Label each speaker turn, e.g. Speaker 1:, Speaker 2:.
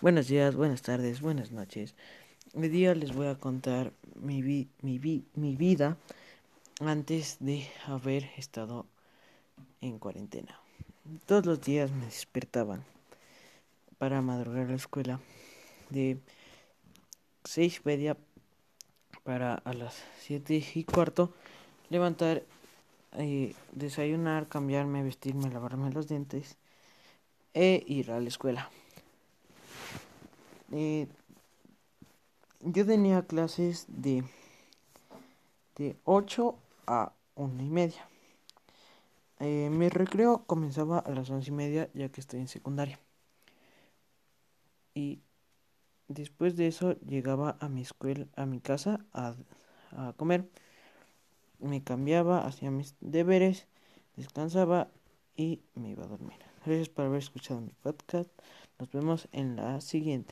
Speaker 1: Buenos días, buenas tardes, buenas noches. Hoy día les voy a contar mi, vi mi, mi vida antes de haber estado en cuarentena. Todos los días me despertaban para madrugar a la escuela de seis y media para a las siete y cuarto levantar, eh, desayunar, cambiarme, vestirme, lavarme los dientes e ir a la escuela. Eh, yo tenía clases de, de 8 a una y media. Eh, mi recreo comenzaba a las once y media ya que estoy en secundaria. Y después de eso llegaba a mi escuela, a mi casa a, a comer. Me cambiaba, hacía mis deberes, descansaba y me iba a dormir. Gracias por haber escuchado mi podcast. Nos vemos en la siguiente.